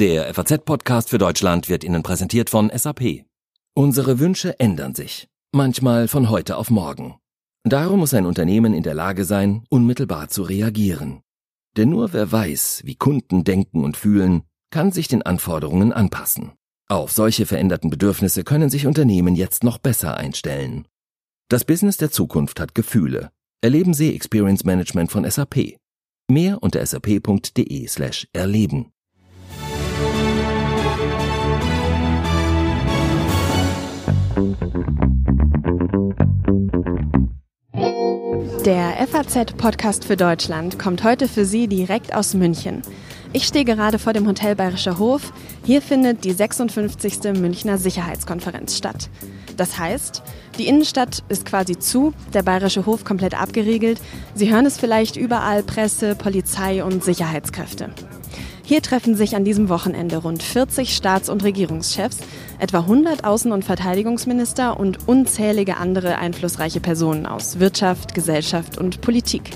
Der FAZ-Podcast für Deutschland wird Ihnen präsentiert von SAP. Unsere Wünsche ändern sich, manchmal von heute auf morgen. Darum muss ein Unternehmen in der Lage sein, unmittelbar zu reagieren. Denn nur wer weiß, wie Kunden denken und fühlen, kann sich den Anforderungen anpassen. Auf solche veränderten Bedürfnisse können sich Unternehmen jetzt noch besser einstellen. Das Business der Zukunft hat Gefühle. Erleben Sie Experience Management von SAP. Mehr unter sap.de slash erleben. Der FAZ-Podcast für Deutschland kommt heute für Sie direkt aus München. Ich stehe gerade vor dem Hotel Bayerischer Hof. Hier findet die 56. Münchner Sicherheitskonferenz statt. Das heißt, die Innenstadt ist quasi zu, der Bayerische Hof komplett abgeriegelt. Sie hören es vielleicht überall Presse, Polizei und Sicherheitskräfte. Hier treffen sich an diesem Wochenende rund 40 Staats- und Regierungschefs, etwa 100 Außen- und Verteidigungsminister und unzählige andere einflussreiche Personen aus Wirtschaft, Gesellschaft und Politik.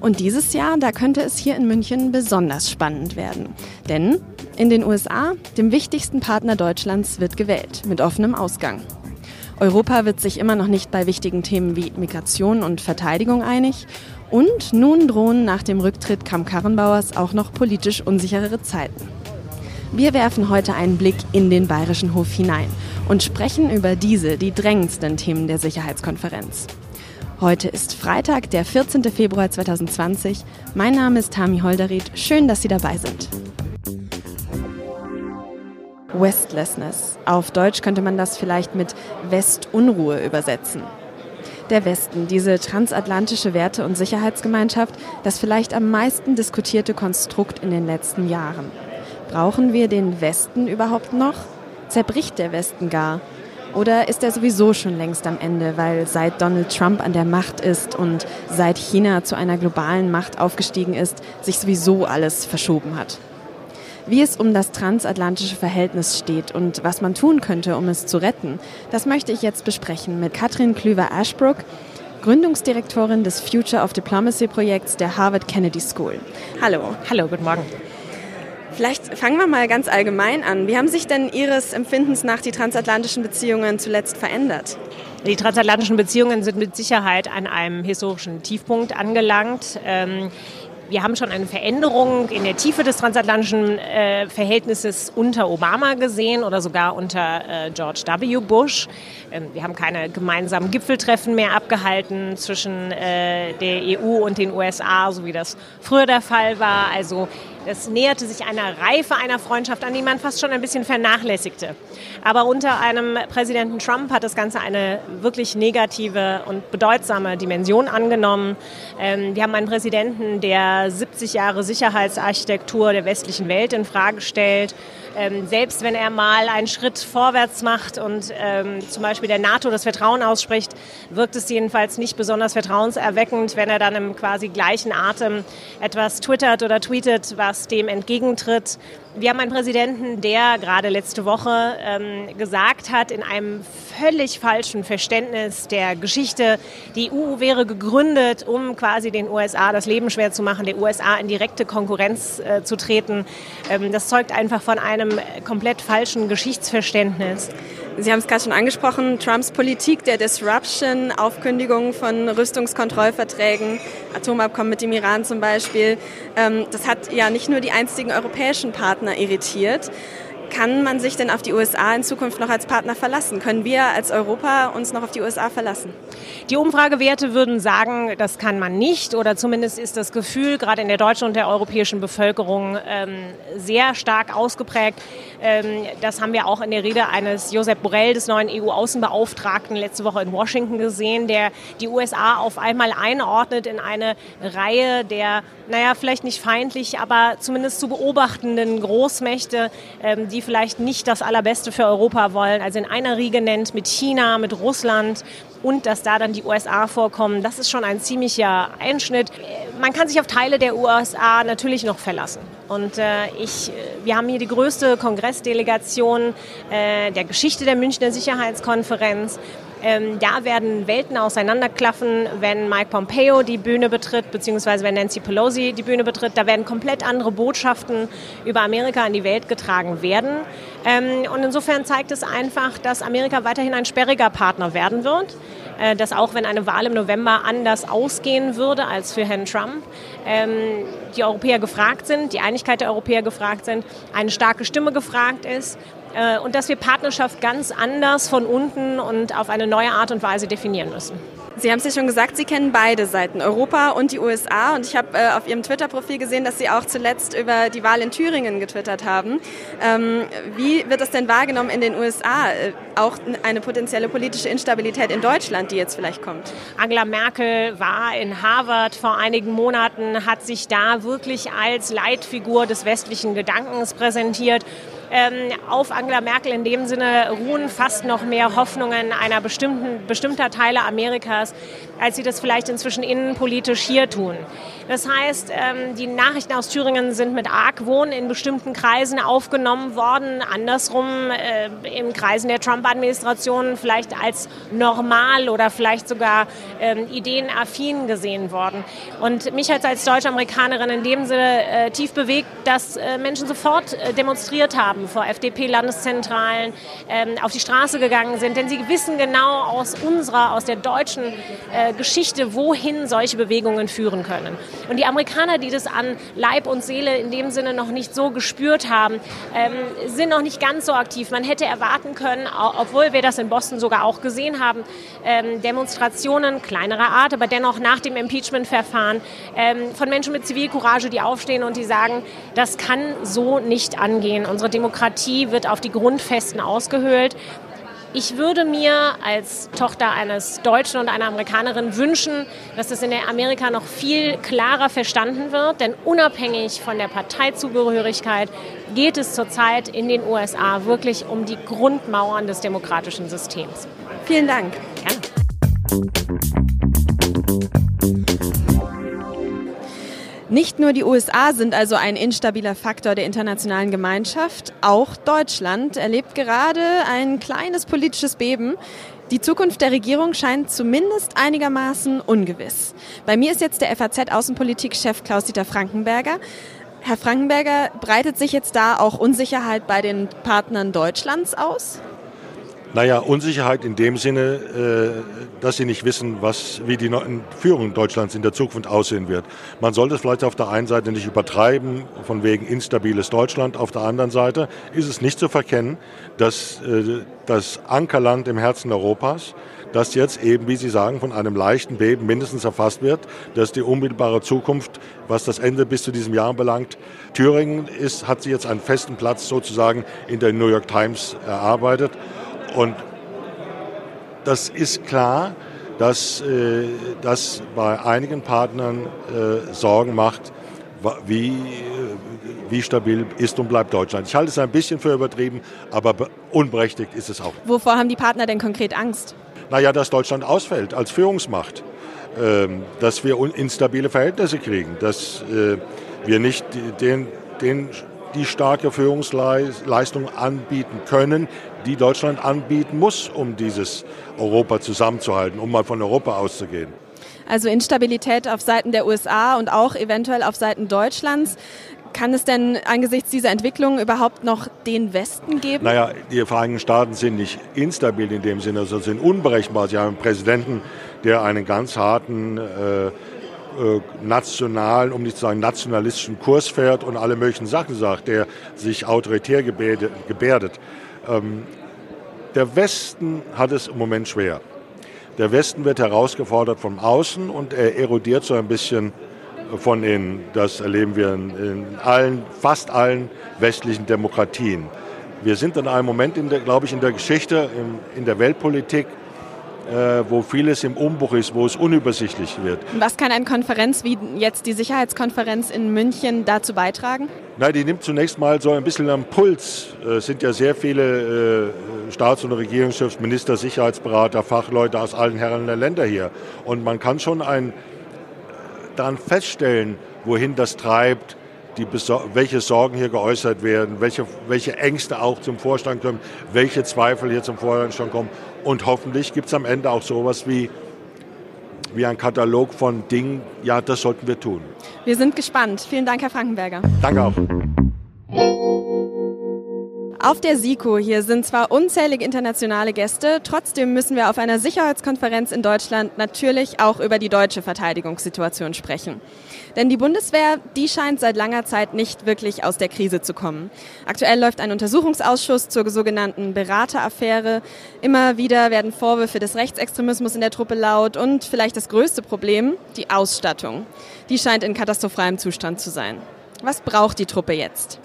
Und dieses Jahr, da könnte es hier in München besonders spannend werden. Denn in den USA, dem wichtigsten Partner Deutschlands, wird gewählt, mit offenem Ausgang. Europa wird sich immer noch nicht bei wichtigen Themen wie Migration und Verteidigung einig. Und nun drohen nach dem Rücktritt Kram-Karrenbauers auch noch politisch unsicherere Zeiten. Wir werfen heute einen Blick in den Bayerischen Hof hinein und sprechen über diese, die drängendsten Themen der Sicherheitskonferenz. Heute ist Freitag, der 14. Februar 2020. Mein Name ist Tami Holderried. Schön, dass Sie dabei sind. Westlessness. Auf Deutsch könnte man das vielleicht mit Westunruhe übersetzen. Der Westen, diese transatlantische Werte- und Sicherheitsgemeinschaft, das vielleicht am meisten diskutierte Konstrukt in den letzten Jahren. Brauchen wir den Westen überhaupt noch? Zerbricht der Westen gar? Oder ist er sowieso schon längst am Ende, weil seit Donald Trump an der Macht ist und seit China zu einer globalen Macht aufgestiegen ist, sich sowieso alles verschoben hat? Wie es um das transatlantische Verhältnis steht und was man tun könnte, um es zu retten, das möchte ich jetzt besprechen mit Katrin Klüver-Ashbrook, Gründungsdirektorin des Future of Diplomacy Projekts der Harvard Kennedy School. Hallo. Hallo, guten Morgen. Vielleicht fangen wir mal ganz allgemein an. Wie haben sich denn Ihres Empfindens nach die transatlantischen Beziehungen zuletzt verändert? Die transatlantischen Beziehungen sind mit Sicherheit an einem historischen Tiefpunkt angelangt. Ähm, wir haben schon eine Veränderung in der Tiefe des transatlantischen äh, Verhältnisses unter Obama gesehen oder sogar unter äh, George W. Bush. Ähm, wir haben keine gemeinsamen Gipfeltreffen mehr abgehalten zwischen äh, der EU und den USA, so wie das früher der Fall war. Also es näherte sich einer Reife einer Freundschaft an, die man fast schon ein bisschen vernachlässigte. Aber unter einem Präsidenten Trump hat das Ganze eine wirklich negative und bedeutsame Dimension angenommen. Ähm, wir haben einen Präsidenten, der 70 Jahre Sicherheitsarchitektur der westlichen Welt in Frage stellt. Ähm, selbst wenn er mal einen Schritt vorwärts macht und ähm, zum Beispiel der NATO das Vertrauen ausspricht, wirkt es jedenfalls nicht besonders vertrauenserweckend, wenn er dann im quasi gleichen Atem etwas twittert oder tweetet, was dem entgegentritt. Wir haben einen Präsidenten, der gerade letzte Woche ähm, gesagt hat, in einem völlig falschen Verständnis der Geschichte, die EU wäre gegründet, um quasi den USA das Leben schwer zu machen, der USA in direkte Konkurrenz äh, zu treten. Ähm, das zeugt einfach von einem komplett falschen Geschichtsverständnis. Sie haben es gerade schon angesprochen, Trumps Politik der Disruption, Aufkündigung von Rüstungskontrollverträgen, Atomabkommen mit dem Iran zum Beispiel, ähm, das hat ja nicht nur die einzigen europäischen Partner irritiert. Kann man sich denn auf die USA in Zukunft noch als Partner verlassen? Können wir als Europa uns noch auf die USA verlassen? Die Umfragewerte würden sagen, das kann man nicht oder zumindest ist das Gefühl gerade in der deutschen und der europäischen Bevölkerung ähm, sehr stark ausgeprägt. Ähm, das haben wir auch in der Rede eines Josep Borrell, des neuen EU-Außenbeauftragten, letzte Woche in Washington gesehen, der die USA auf einmal einordnet in eine Reihe der, naja, vielleicht nicht feindlich, aber zumindest zu beobachtenden Großmächte, ähm, die vielleicht nicht das Allerbeste für Europa wollen. Also in einer Riege nennt mit China, mit Russland, und dass da dann die USA vorkommen, das ist schon ein ziemlicher Einschnitt. Man kann sich auf Teile der USA natürlich noch verlassen. Und äh, ich, wir haben hier die größte Kongressdelegation äh, der Geschichte der Münchner Sicherheitskonferenz. Ähm, da werden Welten auseinanderklaffen, wenn Mike Pompeo die Bühne betritt, beziehungsweise wenn Nancy Pelosi die Bühne betritt. Da werden komplett andere Botschaften über Amerika in die Welt getragen werden. Ähm, und insofern zeigt es einfach, dass Amerika weiterhin ein sperriger Partner werden wird äh, dass auch wenn eine Wahl im November anders ausgehen würde als für Herrn Trump, ähm, die Europäer gefragt sind, die Einigkeit der Europäer gefragt sind, eine starke Stimme gefragt ist und dass wir Partnerschaft ganz anders von unten und auf eine neue Art und Weise definieren müssen. Sie haben es ja schon gesagt, Sie kennen beide Seiten, Europa und die USA. Und ich habe äh, auf Ihrem Twitter-Profil gesehen, dass Sie auch zuletzt über die Wahl in Thüringen getwittert haben. Ähm, wie wird das denn wahrgenommen in den USA? Äh, auch eine potenzielle politische Instabilität in Deutschland, die jetzt vielleicht kommt? Angela Merkel war in Harvard vor einigen Monaten, hat sich da wirklich als Leitfigur des westlichen Gedankens präsentiert ähm, auf Angela Merkel in dem Sinne ruhen fast noch mehr Hoffnungen einer bestimmten, bestimmter Teile Amerikas, als sie das vielleicht inzwischen innenpolitisch hier tun. Das heißt, ähm, die Nachrichten aus Thüringen sind mit Argwohn in bestimmten Kreisen aufgenommen worden, andersrum äh, in Kreisen der Trump-Administration vielleicht als normal oder vielleicht sogar ähm, ideenaffin gesehen worden. Und mich hat als Deutsch-Amerikanerin in dem Sinne äh, tief bewegt, dass äh, Menschen sofort demonstriert haben haben, vor FDP-Landeszentralen ähm, auf die Straße gegangen sind. Denn sie wissen genau aus unserer, aus der deutschen äh, Geschichte, wohin solche Bewegungen führen können. Und die Amerikaner, die das an Leib und Seele in dem Sinne noch nicht so gespürt haben, ähm, sind noch nicht ganz so aktiv. Man hätte erwarten können, obwohl wir das in Boston sogar auch gesehen haben, ähm, Demonstrationen kleinerer Art, aber dennoch nach dem Impeachment-Verfahren ähm, von Menschen mit Zivilcourage, die aufstehen und die sagen, das kann so nicht angehen. Unsere Demokratie Demokratie wird auf die Grundfesten ausgehöhlt. Ich würde mir als Tochter eines Deutschen und einer Amerikanerin wünschen, dass es in Amerika noch viel klarer verstanden wird, denn unabhängig von der Parteizugehörigkeit geht es zurzeit in den USA wirklich um die Grundmauern des demokratischen Systems. Vielen Dank. Gerne. Nicht nur die USA sind also ein instabiler Faktor der internationalen Gemeinschaft, auch Deutschland erlebt gerade ein kleines politisches Beben. Die Zukunft der Regierung scheint zumindest einigermaßen ungewiss. Bei mir ist jetzt der FAZ-Außenpolitik-Chef Klaus-Dieter Frankenberger. Herr Frankenberger, breitet sich jetzt da auch Unsicherheit bei den Partnern Deutschlands aus? Naja, Unsicherheit in dem Sinne, äh, dass sie nicht wissen, was, wie die Führung Deutschlands in der Zukunft aussehen wird. Man sollte es vielleicht auf der einen Seite nicht übertreiben, von wegen instabiles Deutschland. Auf der anderen Seite ist es nicht zu verkennen, dass äh, das Ankerland im Herzen Europas, das jetzt eben, wie Sie sagen, von einem leichten Beben mindestens erfasst wird, dass die unmittelbare Zukunft, was das Ende bis zu diesem Jahr belangt, Thüringen ist, hat sie jetzt einen festen Platz sozusagen in der New York Times erarbeitet. Und das ist klar, dass äh, das bei einigen Partnern äh, Sorgen macht, wie, wie stabil ist und bleibt Deutschland. Ich halte es ein bisschen für übertrieben, aber unberechtigt ist es auch. Wovor haben die Partner denn konkret Angst? Naja, dass Deutschland ausfällt als Führungsmacht, ähm, dass wir instabile Verhältnisse kriegen, dass äh, wir nicht den, den die starke Führungsleistung anbieten können, die Deutschland anbieten muss, um dieses Europa zusammenzuhalten, um mal von Europa auszugehen. Also Instabilität auf Seiten der USA und auch eventuell auf Seiten Deutschlands. Kann es denn angesichts dieser Entwicklung überhaupt noch den Westen geben? Naja, die Vereinigten Staaten sind nicht instabil in dem Sinne, sondern sind unberechenbar. Sie haben einen Präsidenten, der einen ganz harten äh, äh, nationalen, um nicht zu sagen nationalistischen Kurs fährt und alle möglichen Sachen sagt, der sich autoritär gebärdet. Ähm, der Westen hat es im Moment schwer. Der Westen wird herausgefordert von außen und er erodiert so ein bisschen von innen. Das erleben wir in, allen, fast allen westlichen Demokratien. Wir sind in einem Moment, in der, glaube ich, in der Geschichte, in, in der Weltpolitik, äh, wo vieles im Umbruch ist, wo es unübersichtlich wird. Was kann eine Konferenz wie jetzt die Sicherheitskonferenz in München dazu beitragen? Na, die nimmt zunächst mal so ein bisschen am Puls. Es sind ja sehr viele äh, Staats- und Regierungschefs, Minister, Sicherheitsberater, Fachleute aus allen Herren der Länder hier. Und man kann schon ein, daran feststellen, wohin das treibt, die, welche Sorgen hier geäußert werden, welche, welche Ängste auch zum Vorstand kommen, welche Zweifel hier zum Vorstand kommen Und hoffentlich gibt es am Ende auch sowas wie, wie ein Katalog von Dingen, ja, das sollten wir tun. Wir sind gespannt. Vielen Dank, Herr Frankenberger. Danke auch. Auf der SIKO hier sind zwar unzählige internationale Gäste, trotzdem müssen wir auf einer Sicherheitskonferenz in Deutschland natürlich auch über die deutsche Verteidigungssituation sprechen. Denn die Bundeswehr, die scheint seit langer Zeit nicht wirklich aus der Krise zu kommen. Aktuell läuft ein Untersuchungsausschuss zur sogenannten Berateraffäre. Immer wieder werden Vorwürfe des Rechtsextremismus in der Truppe laut und vielleicht das größte Problem, die Ausstattung. Die scheint in katastrophalem Zustand zu sein. Was braucht die Truppe jetzt?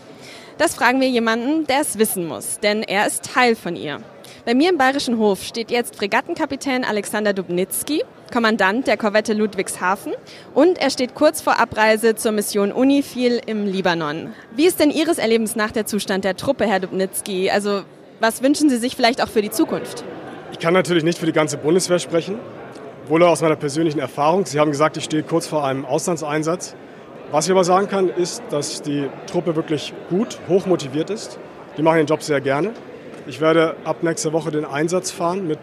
Das fragen wir jemanden, der es wissen muss, denn er ist Teil von ihr. Bei mir im Bayerischen Hof steht jetzt Fregattenkapitän Alexander Dubnitzky, Kommandant der Korvette Ludwigshafen und er steht kurz vor Abreise zur Mission UNIFIL im Libanon. Wie ist denn Ihres Erlebens nach der Zustand der Truppe, Herr Dubnitzky? Also was wünschen Sie sich vielleicht auch für die Zukunft? Ich kann natürlich nicht für die ganze Bundeswehr sprechen, wohl aus meiner persönlichen Erfahrung. Sie haben gesagt, ich stehe kurz vor einem Auslandseinsatz. Was ich aber sagen kann, ist, dass die Truppe wirklich gut, hoch motiviert ist. Die machen den Job sehr gerne. Ich werde ab nächster Woche den Einsatz fahren mit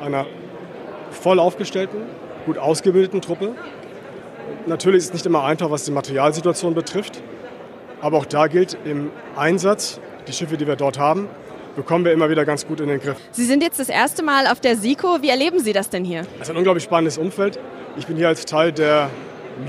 einer voll aufgestellten, gut ausgebildeten Truppe. Natürlich ist es nicht immer einfach, was die Materialsituation betrifft. Aber auch da gilt im Einsatz, die Schiffe, die wir dort haben, bekommen wir immer wieder ganz gut in den Griff. Sie sind jetzt das erste Mal auf der SIKO. Wie erleben Sie das denn hier? Es ist ein unglaublich spannendes Umfeld. Ich bin hier als Teil der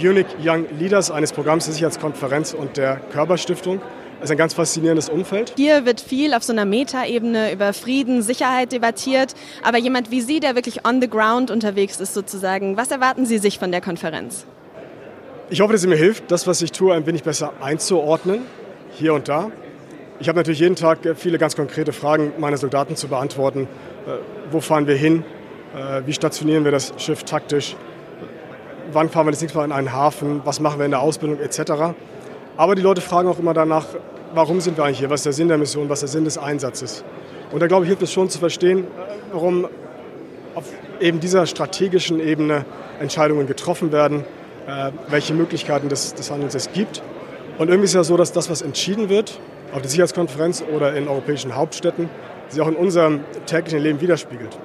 Munich Young Leaders, eines Programms der Sicherheitskonferenz und der Körperstiftung. Es ist ein ganz faszinierendes Umfeld. Hier wird viel auf so einer Metaebene über Frieden, Sicherheit debattiert. Aber jemand wie Sie, der wirklich on the ground unterwegs ist sozusagen, was erwarten Sie sich von der Konferenz? Ich hoffe, dass sie mir hilft, das, was ich tue, ein wenig besser einzuordnen, hier und da. Ich habe natürlich jeden Tag viele ganz konkrete Fragen meiner Soldaten zu beantworten. Äh, wo fahren wir hin? Äh, wie stationieren wir das Schiff taktisch? Wann fahren wir das nächste Mal in einen Hafen, was machen wir in der Ausbildung etc. Aber die Leute fragen auch immer danach, warum sind wir eigentlich hier, was ist der Sinn der Mission, was ist der Sinn des Einsatzes. Und da glaube ich, hilft es schon zu verstehen, warum auf eben dieser strategischen Ebene Entscheidungen getroffen werden, äh, welche Möglichkeiten des, des Handelns es gibt. Und irgendwie ist ja so, dass das, was entschieden wird, auf der Sicherheitskonferenz oder in europäischen Hauptstädten, sich auch in unserem täglichen Leben widerspiegelt.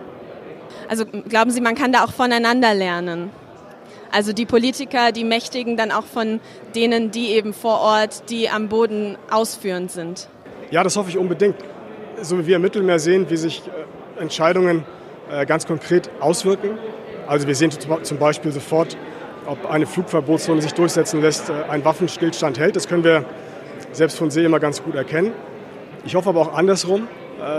Also glauben Sie, man kann da auch voneinander lernen? Also die Politiker, die Mächtigen dann auch von denen, die eben vor Ort, die am Boden ausführend sind. Ja, das hoffe ich unbedingt. So wie wir im Mittelmeer sehen, wie sich äh, Entscheidungen äh, ganz konkret auswirken. Also wir sehen zum Beispiel sofort, ob eine Flugverbotszone sich durchsetzen lässt, äh, ein Waffenstillstand hält. Das können wir selbst von See immer ganz gut erkennen. Ich hoffe aber auch andersrum,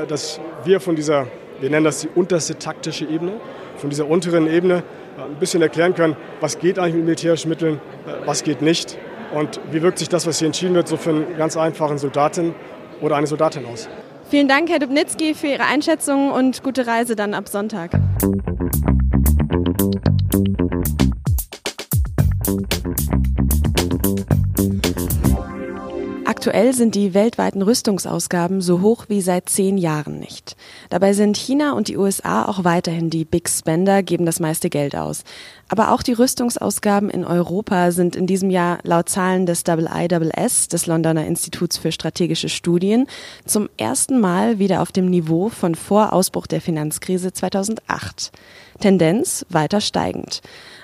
dass wir von dieser, wir nennen das die unterste taktische Ebene, von dieser unteren Ebene ein bisschen erklären können, was geht eigentlich mit militärischen Mitteln, äh, was geht nicht und wie wirkt sich das, was hier entschieden wird, so für einen ganz einfachen Soldatin oder eine Soldatin aus. Vielen Dank, Herr Dubnitzki, für Ihre Einschätzung und gute Reise dann ab Sonntag. Aktuell sind die weltweiten Rüstungsausgaben so hoch wie seit zehn Jahren nicht. Dabei sind China und die USA auch weiterhin die Big Spender, geben das meiste Geld aus. Aber auch die Rüstungsausgaben in Europa sind in diesem Jahr laut Zahlen des IISS, des Londoner Instituts für strategische Studien, zum ersten Mal wieder auf dem Niveau von vor Ausbruch der Finanzkrise 2008. Tendenz weiter steigend.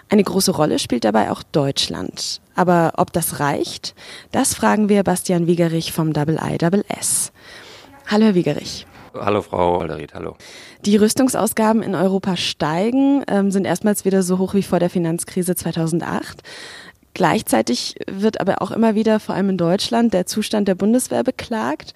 Eine große Rolle spielt dabei auch Deutschland. Aber ob das reicht, das fragen wir Bastian Wiegerich vom IISS. Hallo, Herr Wiegerich. Hallo, Frau Alderit, hallo. Die Rüstungsausgaben in Europa steigen, ähm, sind erstmals wieder so hoch wie vor der Finanzkrise 2008. Gleichzeitig wird aber auch immer wieder, vor allem in Deutschland, der Zustand der Bundeswehr beklagt.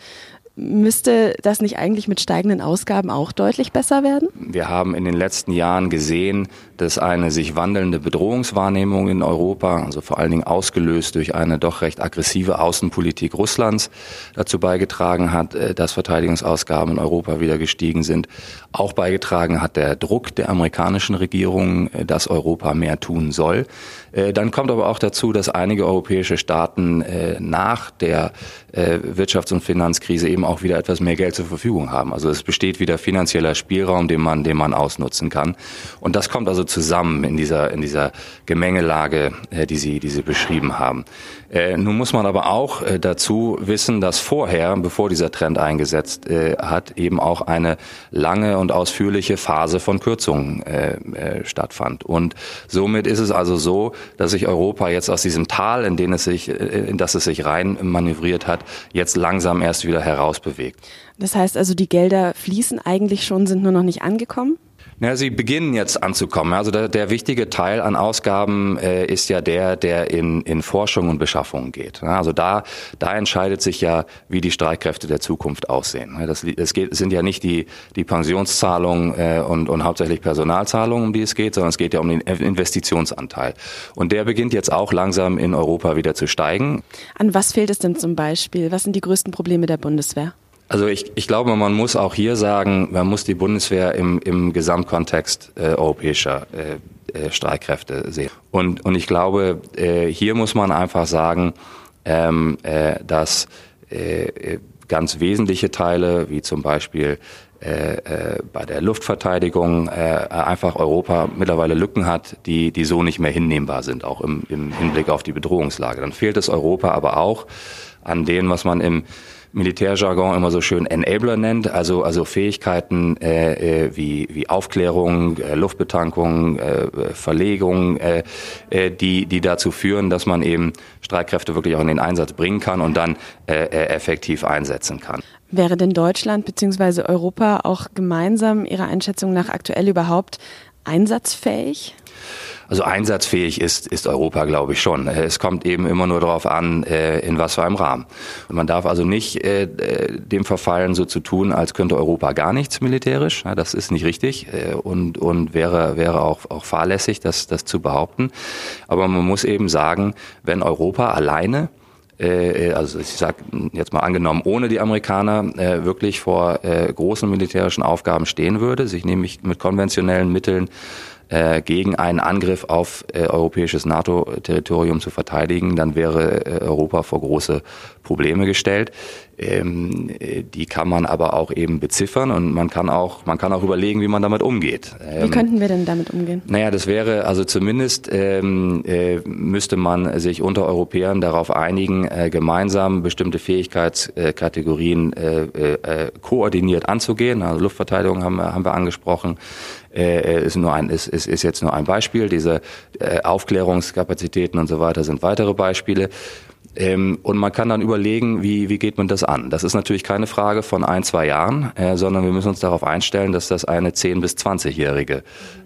Müsste das nicht eigentlich mit steigenden Ausgaben auch deutlich besser werden? Wir haben in den letzten Jahren gesehen, dass eine sich wandelnde Bedrohungswahrnehmung in Europa, also vor allen Dingen ausgelöst durch eine doch recht aggressive Außenpolitik Russlands, dazu beigetragen hat, äh, dass Verteidigungsausgaben in Europa wieder gestiegen sind. Auch beigetragen hat der Druck der amerikanischen Regierung, äh, dass Europa mehr tun soll. Äh, dann kommt aber auch dazu, dass einige europäische Staaten nach der Wirtschafts- und Finanzkrise eben auch wieder etwas mehr Geld zur Verfügung haben. Also es besteht wieder finanzieller Spielraum, den man, den man ausnutzen kann. Und das kommt also zusammen in dieser, in dieser Gemengelage, äh, die Sie, die Sie beschrieben haben. Äh, nun muss man aber auch äh, dazu wissen, dass vorher, bevor dieser Trend eingesetzt äh, hat, eben auch eine lange und ausführliche Phase von Kürzungen äh, äh, stattfand. Und somit ist es also so, dass sich Europa jetzt aus diesem Tal, in den es sich, äh, in das es sich rein manövriert hat, jetzt langsam erst wieder herausbewegt. Das heißt also, die Gelder fließen eigentlich schon, sind nur noch nicht angekommen? Ja, sie beginnen jetzt anzukommen. Also der, der wichtige Teil an Ausgaben äh, ist ja der, der in, in Forschung und Beschaffung geht. Also da, da entscheidet sich ja, wie die Streitkräfte der Zukunft aussehen. Das, das geht, sind ja nicht die, die Pensionszahlungen äh, und, und hauptsächlich Personalzahlungen, um die es geht, sondern es geht ja um den Investitionsanteil. Und der beginnt jetzt auch langsam in Europa wieder zu steigen. An was fehlt es denn zum Beispiel? Was sind die größten Probleme der Bundeswehr? Also ich, ich glaube, man muss auch hier sagen, man muss die Bundeswehr im, im Gesamtkontext äh, europäischer äh, äh, Streitkräfte sehen. Und, und ich glaube, äh, hier muss man einfach sagen, ähm, äh, dass äh, ganz wesentliche Teile, wie zum Beispiel äh, äh, bei der Luftverteidigung äh, einfach Europa mittlerweile Lücken hat, die, die so nicht mehr hinnehmbar sind, auch im, im Hinblick auf die Bedrohungslage. Dann fehlt es Europa aber auch an dem, was man im Militärjargon immer so schön Enabler nennt, also also Fähigkeiten äh, äh, wie wie Aufklärung, äh, Luftbetankung, äh, Verlegung, äh, äh, die die dazu führen, dass man eben Streitkräfte wirklich auch in den Einsatz bringen kann und dann äh, äh effektiv einsetzen kann. Wäre denn Deutschland bzw. Europa auch gemeinsam Ihrer Einschätzung nach aktuell überhaupt einsatzfähig? Also einsatzfähig ist, ist Europa, glaube ich, schon. Es kommt eben immer nur darauf an, äh, in was für einem Rahmen. Und man darf also nicht äh, dem verfallen, so zu tun, als könnte Europa gar nichts militärisch. Das ist nicht richtig äh, und, und wäre, wäre auch, auch fahrlässig, das, das zu behaupten. Aber man muss eben sagen, wenn Europa alleine also ich sage jetzt mal angenommen, ohne die Amerikaner äh, wirklich vor äh, großen militärischen Aufgaben stehen würde, sich nämlich mit konventionellen Mitteln äh, gegen einen Angriff auf äh, europäisches NATO-Territorium zu verteidigen, dann wäre äh, Europa vor große Probleme gestellt. Ähm, die kann man aber auch eben beziffern und man kann auch, man kann auch überlegen, wie man damit umgeht. Ähm, wie könnten wir denn damit umgehen? Naja, das wäre also zumindest ähm, äh, müsste man sich unter Europäern darauf einigen, äh, gemeinsam bestimmte Fähigkeitskategorien äh, äh, koordiniert anzugehen. Also Luftverteidigung haben haben wir angesprochen äh, ist nur ein ist, ist, ist jetzt nur ein Beispiel. Diese äh, Aufklärungskapazitäten und so weiter sind weitere Beispiele. Ähm, und man kann dann überlegen, wie, wie geht man das an. Das ist natürlich keine Frage von ein, zwei Jahren, äh, sondern wir müssen uns darauf einstellen, dass das eine 10- bis 20-jährige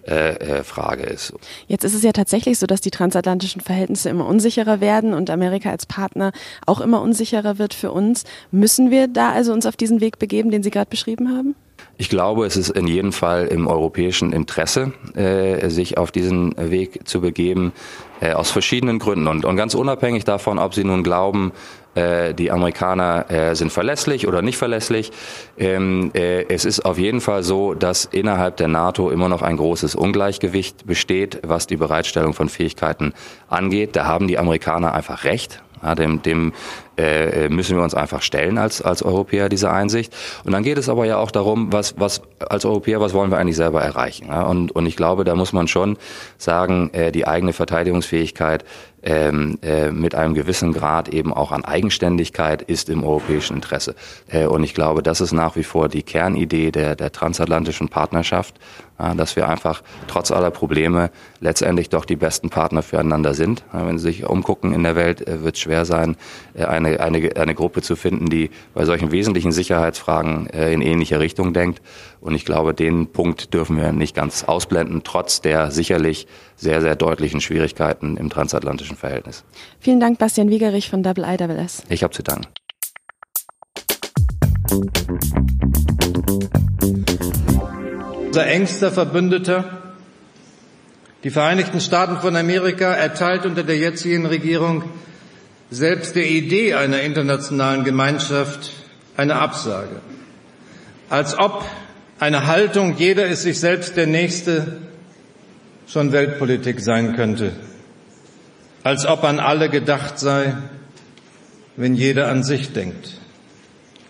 äh, äh, Frage ist. Jetzt ist es ja tatsächlich so, dass die transatlantischen Verhältnisse immer unsicherer werden und Amerika als Partner auch immer unsicherer wird für uns. Müssen wir da also uns auf diesen Weg begeben, den Sie gerade beschrieben haben? Ich glaube, es ist in jedem Fall im europäischen Interesse, äh, sich auf diesen Weg zu begeben, äh, aus verschiedenen Gründen. Und, und ganz unabhängig davon, ob Sie nun glauben, äh, die Amerikaner äh, sind verlässlich oder nicht verlässlich. Ähm, äh, es ist auf jeden Fall so, dass innerhalb der NATO immer noch ein großes Ungleichgewicht besteht, was die Bereitstellung von Fähigkeiten angeht. Da haben die Amerikaner einfach recht. Ja, dem, dem äh, müssen wir uns einfach stellen als, als Europäer, diese Einsicht. Und dann geht es aber ja auch darum, was, was als Europäer, was wollen wir eigentlich selber erreichen. Ja? Und, und ich glaube, da muss man schon sagen, äh, die eigene Verteidigungsfähigkeit ähm, äh, mit einem gewissen Grad eben auch an Eigenständigkeit ist im europäischen Interesse. Äh, und ich glaube, das ist nach wie vor die Kernidee der, der transatlantischen Partnerschaft, ja, dass wir einfach trotz aller Probleme letztendlich doch die besten Partner füreinander sind. Ja, wenn Sie sich umgucken in der Welt, äh, wird es schwer sein, äh, eine, eine, eine Gruppe zu finden, die bei solchen wesentlichen Sicherheitsfragen äh, in ähnliche Richtung denkt. Und ich glaube, den Punkt dürfen wir nicht ganz ausblenden, trotz der sicherlich sehr, sehr deutlichen Schwierigkeiten im transatlantischen Verhältnis. Vielen Dank, Bastian Wiegerich von Double IWS. Ich habe zu danken. Unser engster Verbündeter, die Vereinigten Staaten von Amerika, erteilt unter der jetzigen Regierung selbst der Idee einer internationalen Gemeinschaft eine Absage. Als ob eine Haltung, jeder ist sich selbst der Nächste, schon Weltpolitik sein könnte. Als ob an alle gedacht sei, wenn jeder an sich denkt.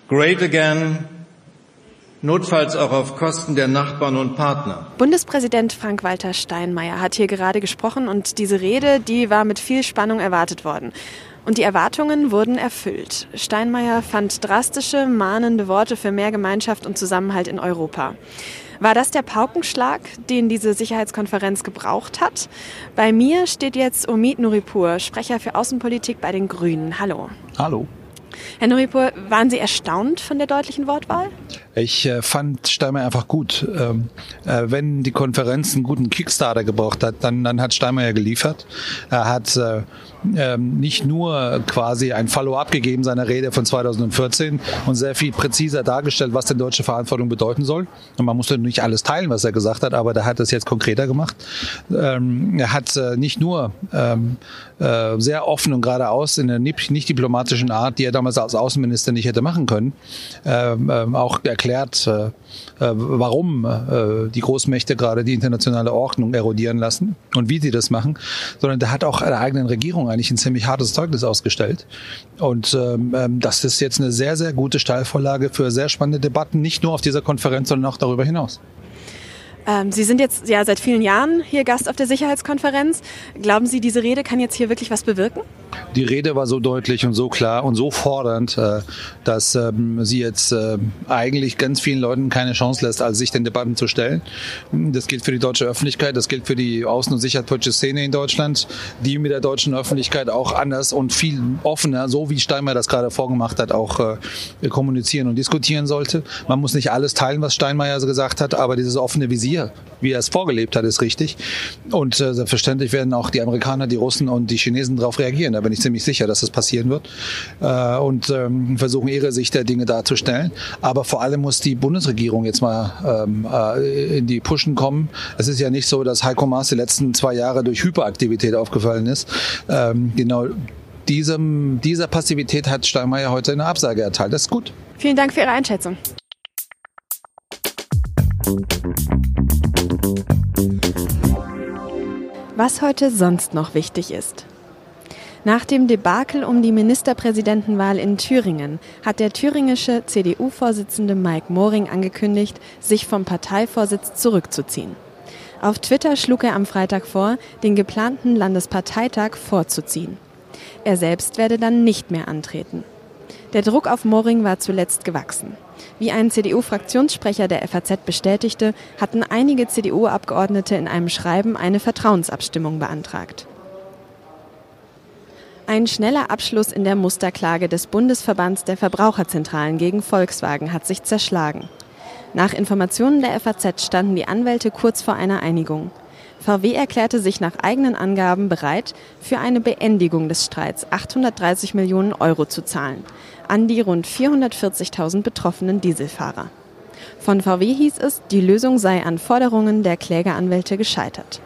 Great again, notfalls auch auf Kosten der Nachbarn und Partner. Bundespräsident Frank-Walter Steinmeier hat hier gerade gesprochen und diese Rede, die war mit viel Spannung erwartet worden. Und die Erwartungen wurden erfüllt. Steinmeier fand drastische, mahnende Worte für mehr Gemeinschaft und Zusammenhalt in Europa. War das der Paukenschlag, den diese Sicherheitskonferenz gebraucht hat? Bei mir steht jetzt Omid Nuripur, Sprecher für Außenpolitik bei den Grünen. Hallo. Hallo. Herr Nuripur, waren Sie erstaunt von der deutlichen Wortwahl? Ich äh, fand Steinmeier einfach gut. Ähm, äh, wenn die Konferenz einen guten Kickstarter gebraucht hat, dann, dann hat Steinmeier geliefert. Er hat äh, ähm, nicht nur quasi ein Follow-up gegeben seiner Rede von 2014 und sehr viel präziser dargestellt, was denn deutsche Verantwortung bedeuten soll. Und man musste nicht alles teilen, was er gesagt hat, aber der hat das jetzt konkreter gemacht. Ähm, er hat äh, nicht nur ähm, äh, sehr offen und geradeaus in einer nicht diplomatischen Art, die er damals als Außenminister nicht hätte machen können, ähm, auch erklärt, äh, warum die Großmächte gerade die internationale Ordnung erodieren lassen und wie sie das machen, sondern der hat auch der eigenen Regierung eigentlich ein ziemlich hartes Zeugnis ausgestellt. Und ähm, ähm, das ist jetzt eine sehr, sehr gute Steilvorlage für sehr spannende Debatten, nicht nur auf dieser Konferenz, sondern auch darüber hinaus. Ähm, Sie sind jetzt ja seit vielen Jahren hier Gast auf der Sicherheitskonferenz. Glauben Sie, diese Rede kann jetzt hier wirklich was bewirken? Die Rede war so deutlich und so klar und so fordernd, äh, dass ähm, sie jetzt äh, eigentlich ganz vielen Leuten keine Chance lässt, also sich den Debatten zu stellen. Das gilt für die deutsche Öffentlichkeit, das gilt für die Außen- und Sicherheitspolitische Szene in Deutschland, die mit der deutschen Öffentlichkeit auch anders und viel offener, so wie Steinmeier das gerade vorgemacht hat, auch äh, kommunizieren und diskutieren sollte. Man muss nicht alles teilen, was Steinmeier gesagt hat, aber dieses offene Visier, wie er es vorgelebt hat, ist richtig. Und selbstverständlich werden auch die Amerikaner, die Russen und die Chinesen darauf reagieren. Da bin ich ziemlich sicher, dass das passieren wird. Äh, und ähm, versuchen ihre Sicht der Dinge darzustellen. Aber vor allem muss die Bundesregierung jetzt mal ähm, äh, in die Pushen kommen. Es ist ja nicht so, dass Heiko Maas die letzten zwei Jahre durch Hyperaktivität aufgefallen ist. Ähm, genau diesem, dieser Passivität hat Steinmeier heute eine Absage erteilt. Das ist gut. Vielen Dank für Ihre Einschätzung. Was heute sonst noch wichtig ist. Nach dem Debakel um die Ministerpräsidentenwahl in Thüringen hat der thüringische CDU-Vorsitzende Mike Moring angekündigt, sich vom Parteivorsitz zurückzuziehen. Auf Twitter schlug er am Freitag vor, den geplanten Landesparteitag vorzuziehen. Er selbst werde dann nicht mehr antreten. Der Druck auf Moring war zuletzt gewachsen. Wie ein CDU-Fraktionssprecher der FAZ bestätigte, hatten einige CDU-Abgeordnete in einem Schreiben eine Vertrauensabstimmung beantragt. Ein schneller Abschluss in der Musterklage des Bundesverbands der Verbraucherzentralen gegen Volkswagen hat sich zerschlagen. Nach Informationen der FAZ standen die Anwälte kurz vor einer Einigung. VW erklärte sich nach eigenen Angaben bereit, für eine Beendigung des Streits 830 Millionen Euro zu zahlen, an die rund 440.000 betroffenen Dieselfahrer. Von VW hieß es, die Lösung sei an Forderungen der Klägeranwälte gescheitert.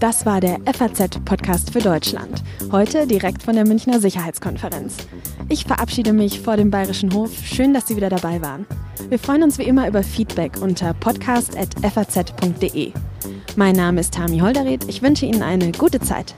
Das war der FAZ-Podcast für Deutschland. Heute direkt von der Münchner Sicherheitskonferenz. Ich verabschiede mich vor dem Bayerischen Hof. Schön, dass Sie wieder dabei waren. Wir freuen uns wie immer über Feedback unter podcast.faz.de. Mein Name ist Tami Holderried. Ich wünsche Ihnen eine gute Zeit.